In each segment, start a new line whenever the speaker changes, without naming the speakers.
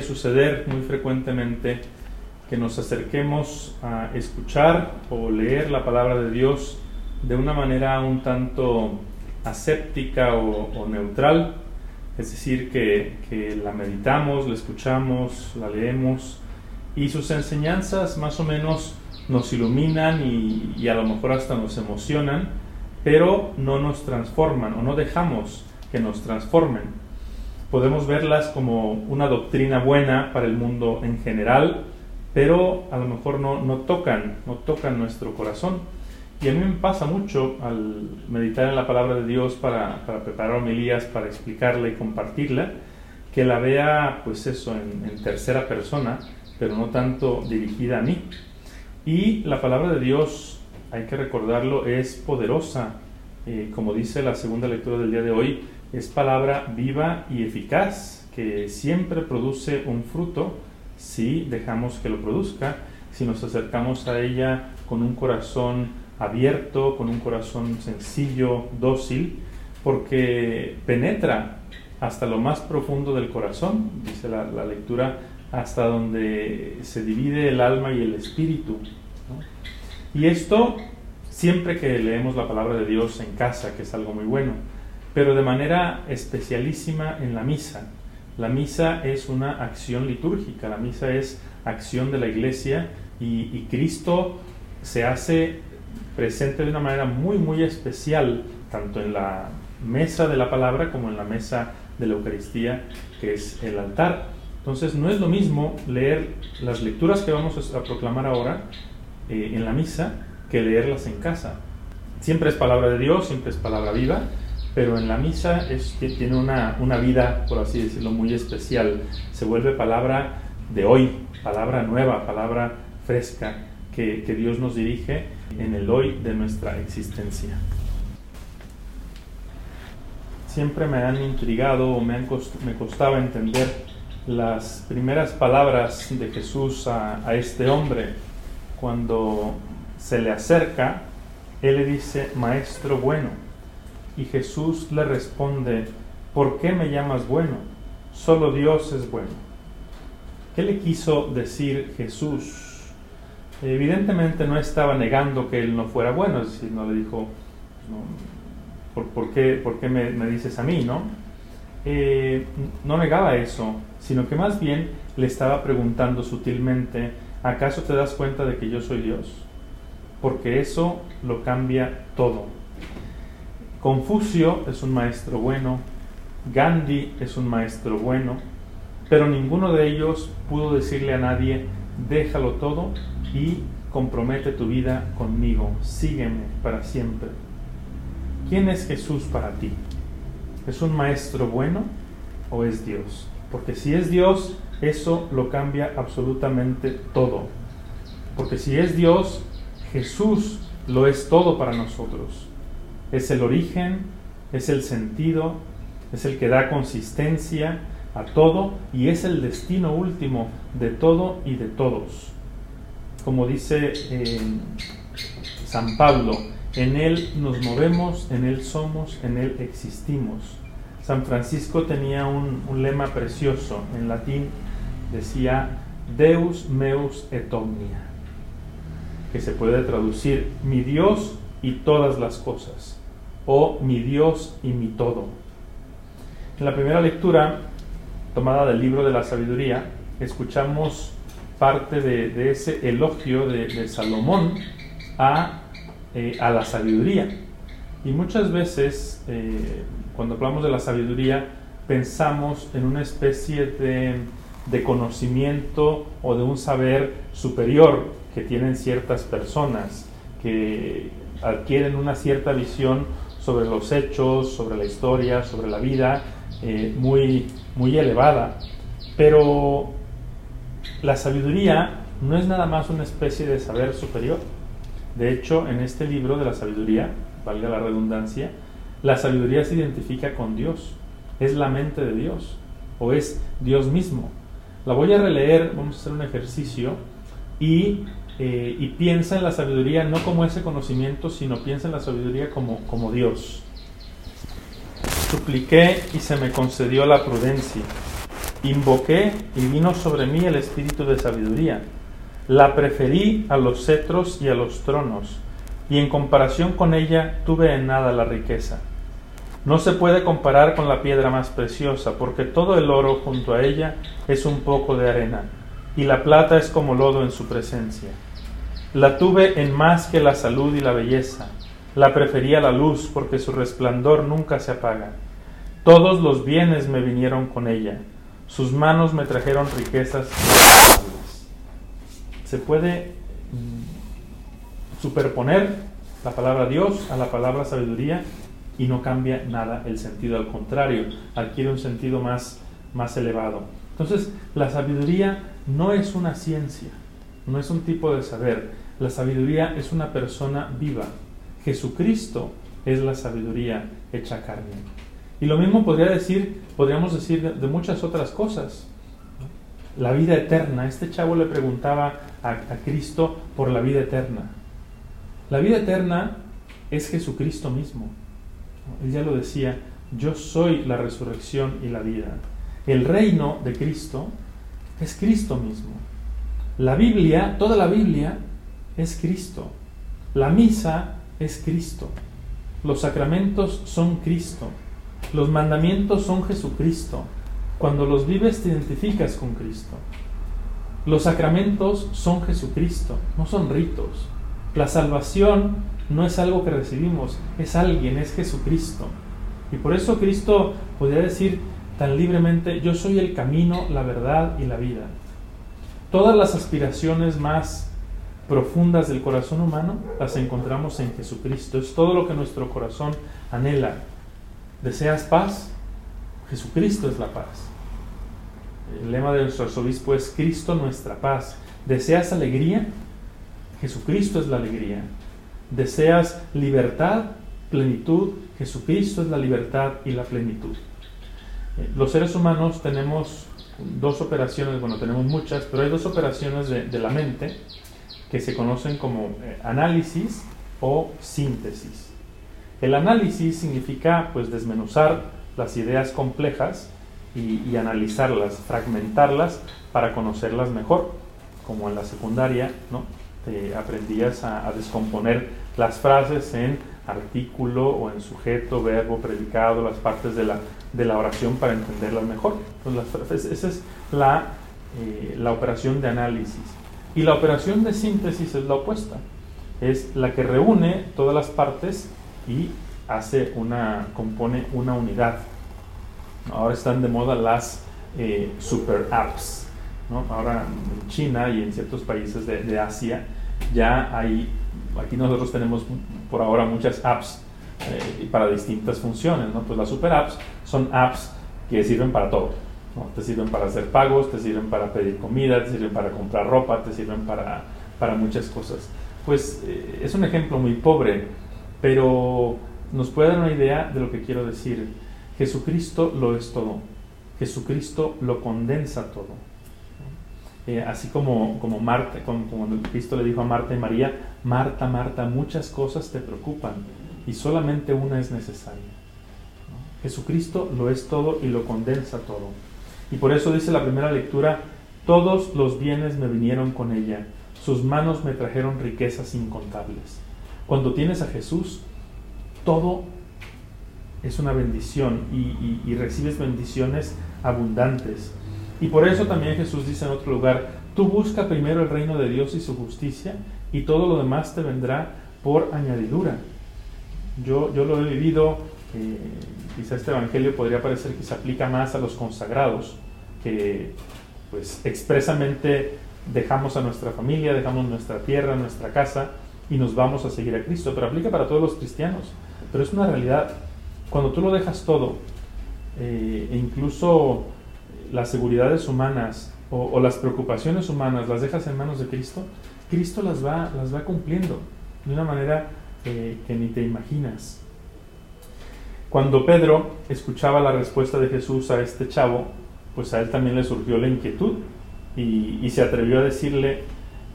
suceder muy frecuentemente que nos acerquemos a escuchar o leer la palabra de Dios de una manera un tanto aséptica o, neutral, es decir, que, la meditamos, la escuchamos, la leemos y sus enseñanzas más o menos nos iluminan y a lo mejor hasta nos emocionan, pero no nos transforman o no dejamos que nos transformen. Podemos verlas como una doctrina buena para el mundo en general, pero a lo mejor no, no tocan, no tocan nuestro corazón. Y a mí me pasa mucho al meditar en la palabra de Dios para, para preparar homilías, para explicarla y compartirla, que la vea, pues eso, en, tercera persona, pero no tanto dirigida a mí. Y la palabra de Dios, hay que recordarlo, es poderosa. Eh, como dice la segunda lectura del día de hoy, es palabra viva y eficaz, que siempre produce un fruto si dejamos que lo produzca, si nos acercamos a ella con un corazón abierto, con un corazón sencillo, dócil, porque penetra hasta lo más profundo del corazón, dice la, lectura, hasta donde se divide el alma y el espíritu. Y esto siempre que leemos la palabra de Dios en casa, que es algo muy bueno, pero de manera especialísima en la misa. La misa es una acción litúrgica, la misa es acción de la iglesia y, Cristo se hace presente de una manera muy, muy especial, tanto en la mesa de la palabra como en la mesa de la Eucaristía, que es el altar. Entonces no es lo mismo leer las lecturas que vamos a proclamar ahora eh, en la misa que leerlas en casa. Siempre es palabra de Dios, siempre es palabra viva, pero en la misa es, tiene una, una vida, por así decirlo, muy especial. Se vuelve palabra de hoy, palabra nueva, palabra fresca que, que Dios nos dirige en el hoy de nuestra existencia. Siempre me han intrigado o me, han me costaba entender las primeras palabras de Jesús a, a este hombre. Cuando se le acerca, él le dice, Maestro bueno. Y Jesús le responde, ¿por qué me llamas bueno? Solo Dios es bueno. ¿Qué le quiso decir Jesús? Evidentemente no estaba negando que él no fuera bueno, es no le dijo, ¿por, qué, por qué me, dices a mí? ¿no? Eh, no negaba eso, sino que más bien le estaba preguntando sutilmente, ¿acaso te das cuenta de que yo soy Dios? Porque eso lo cambia todo. Confucio es un maestro bueno, Gandhi es un maestro bueno, pero ninguno de ellos pudo decirle a nadie, déjalo todo y compromete tu vida conmigo, sígueme para siempre. ¿Quién es Jesús para ti? ¿Es un maestro bueno o es Dios? Porque si es Dios, eso lo cambia absolutamente todo. Porque si es Dios, Jesús lo es todo para nosotros. Es el origen, es el sentido, es el que da consistencia a todo y es el destino último de todo y de todos como dice eh, San Pablo, en Él nos movemos, en Él somos, en Él existimos. San Francisco tenía un, lema precioso, en latín decía Deus meus et omnia, que se puede traducir mi Dios y todas las cosas, o mi Dios y mi todo. En la primera lectura, tomada del libro de la sabiduría, escuchamos parte de, ese elogio de, Salomón eh, a, la sabiduría. Y muchas veces, eh, cuando hablamos de la sabiduría, pensamos en una especie de, de conocimiento o de un saber superior que tienen ciertas personas, que adquieren una cierta visión sobre los hechos, sobre la historia, sobre la vida, eh, muy, muy elevada. Pero la sabiduría no es nada más una especie de saber superior. De hecho, en este libro de la sabiduría, valga la redundancia, la sabiduría se identifica con Dios. Es la mente de Dios o es Dios mismo. La voy a releer, vamos a hacer un ejercicio y, eh, y piensa en la sabiduría no como ese conocimiento, sino piensa en la sabiduría como, como Dios. Supliqué y se me concedió la prudencia Invoqué y vino sobre mí el espíritu de sabiduría. La preferí a los cetros y a los tronos, y en comparación con ella tuve en nada la riqueza. No se puede comparar con la piedra más preciosa, porque todo el oro junto a ella es un poco de arena, y la plata es como lodo en su presencia. La tuve en más que la salud y la belleza, la prefería la luz, porque su resplandor nunca se apaga. Todos los bienes me vinieron con ella sus manos me trajeron riquezas. Se puede mm, superponer la palabra Dios a la palabra sabiduría y no cambia nada el sentido, al contrario, adquiere un sentido más, más elevado. Entonces, la sabiduría no es una ciencia, no es un tipo de saber, la sabiduría es una persona viva. Jesucristo es la sabiduría hecha carne. Y lo mismo podría decir, podríamos decir de, muchas otras cosas. La vida eterna. Este chavo le preguntaba a, a Cristo por la vida eterna. La vida eterna es Jesucristo mismo. Él ya lo decía, yo soy la resurrección y la vida. El reino de Cristo es Cristo mismo. La Biblia, toda la Biblia es Cristo. La misa es Cristo. Los sacramentos son Cristo. Los mandamientos son Jesucristo. Cuando los vives te identificas con Cristo. Los sacramentos son Jesucristo, no son ritos. La salvación no es algo que recibimos, es alguien, es Jesucristo. Y por eso Cristo podría decir tan libremente, yo soy el camino, la verdad y la vida. Todas las aspiraciones más profundas del corazón humano las encontramos en Jesucristo. Es todo lo que nuestro corazón anhela. ¿Deseas paz? Jesucristo es la paz. El lema de nuestro arzobispo es Cristo nuestra paz. ¿Deseas alegría? Jesucristo es la alegría. ¿Deseas libertad, plenitud? Jesucristo es la libertad y la plenitud. Eh, los seres humanos tenemos dos operaciones, bueno, tenemos muchas, pero hay dos operaciones de, la mente que se conocen como eh, análisis o síntesis. El análisis significa pues desmenuzar las ideas complejas y, analizarlas, fragmentarlas para conocerlas mejor, como en la secundaria, ¿no? Te aprendías a, descomponer las frases en artículo o en sujeto, verbo, predicado, las partes de la, de la oración para entenderlas mejor. Entonces, esa es la, eh, la operación de análisis. Y la operación de síntesis es la opuesta. Es la que reúne todas las partes y hace una, compone una unidad. Ahora están de moda las eh, super apps. Ahora en China y en ciertos países de, Asia ya hay, aquí nosotros tenemos por ahora muchas apps eh, para distintas funciones. ¿no? Pues las super apps son apps que sirven para todo. Te sirven para hacer pagos, te sirven para pedir comida, te sirven para comprar ropa, te sirven para, para muchas cosas. Pues eh, es un ejemplo muy pobre pero nos puede dar una idea de lo que quiero decir. Jesucristo lo es todo. Jesucristo lo condensa todo. Eh, así como, como Marta, como, Cristo le dijo a Marta y María, Marta, Marta, muchas cosas te preocupan y solamente una es necesaria. Jesucristo lo es todo y lo condensa todo. Y por eso dice la primera lectura, todos los bienes me vinieron con ella, sus manos me trajeron riquezas incontables. Cuando tienes a Jesús, todo es una bendición y, recibes bendiciones abundantes. Y por eso también Jesús dice en otro lugar, tú busca primero el reino de Dios y su justicia y todo lo demás te vendrá por añadidura. Yo, yo lo he vivido, quizá este Evangelio podría parecer que se aplica más a los consagrados, que pues expresamente dejamos a nuestra familia, dejamos nuestra tierra, nuestra casa, y nos vamos a seguir a Cristo, pero aplica para todos los cristianos. Pero es una realidad. Cuando tú lo dejas todo, eh, e incluso las seguridades humanas o, las preocupaciones humanas las dejas en manos de Cristo, Cristo las va, las va cumpliendo de una manera eh, que ni te imaginas. Cuando Pedro escuchaba la respuesta de Jesús a este chavo, pues a él también le surgió la inquietud y, se atrevió a decirle,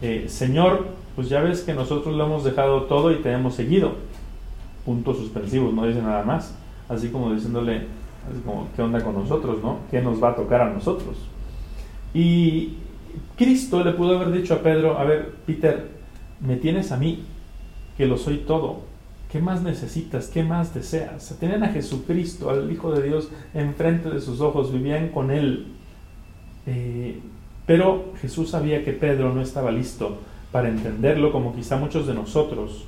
eh, Señor, pues ya ves que nosotros lo hemos dejado todo y te hemos seguido. Puntos suspensivos, no dice nada más. Así como diciéndole, ¿qué onda con nosotros, no? ¿Qué nos va a tocar a nosotros? Y Cristo le pudo haber dicho a Pedro, a ver, Peter, me tienes a mí, que lo soy todo. ¿Qué más necesitas? ¿Qué más deseas? Tenían a Jesucristo, al Hijo de Dios, enfrente de sus ojos, vivían con Él. Eh, pero Jesús sabía que Pedro no estaba listo para entenderlo como quizá muchos de nosotros.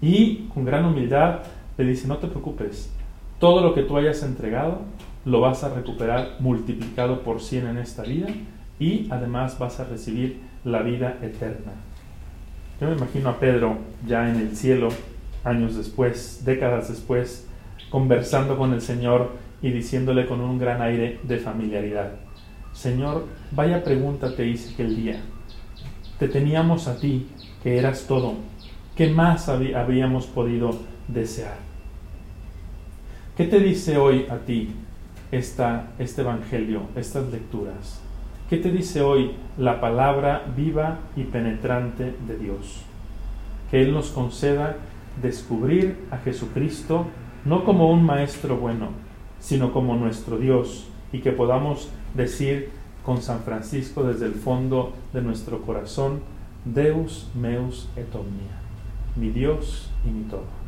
Y con gran humildad le dice, no te preocupes, todo lo que tú hayas entregado lo vas a recuperar multiplicado por cien en esta vida y además vas a recibir la vida eterna. Yo me imagino a Pedro ya en el cielo, años después, décadas después, conversando con el Señor y diciéndole con un gran aire de familiaridad, Señor, vaya pregunta te hice aquel día. Te teníamos a ti, que eras todo. ¿Qué más habíamos podido desear? ¿Qué te dice hoy a ti esta, este Evangelio, estas lecturas? ¿Qué te dice hoy la palabra viva y penetrante de Dios? Que Él nos conceda descubrir a Jesucristo no como un maestro bueno, sino como nuestro Dios y que podamos decir con San Francisco desde el fondo de nuestro corazón, Deus meus et omnia, mi Dios y mi todo.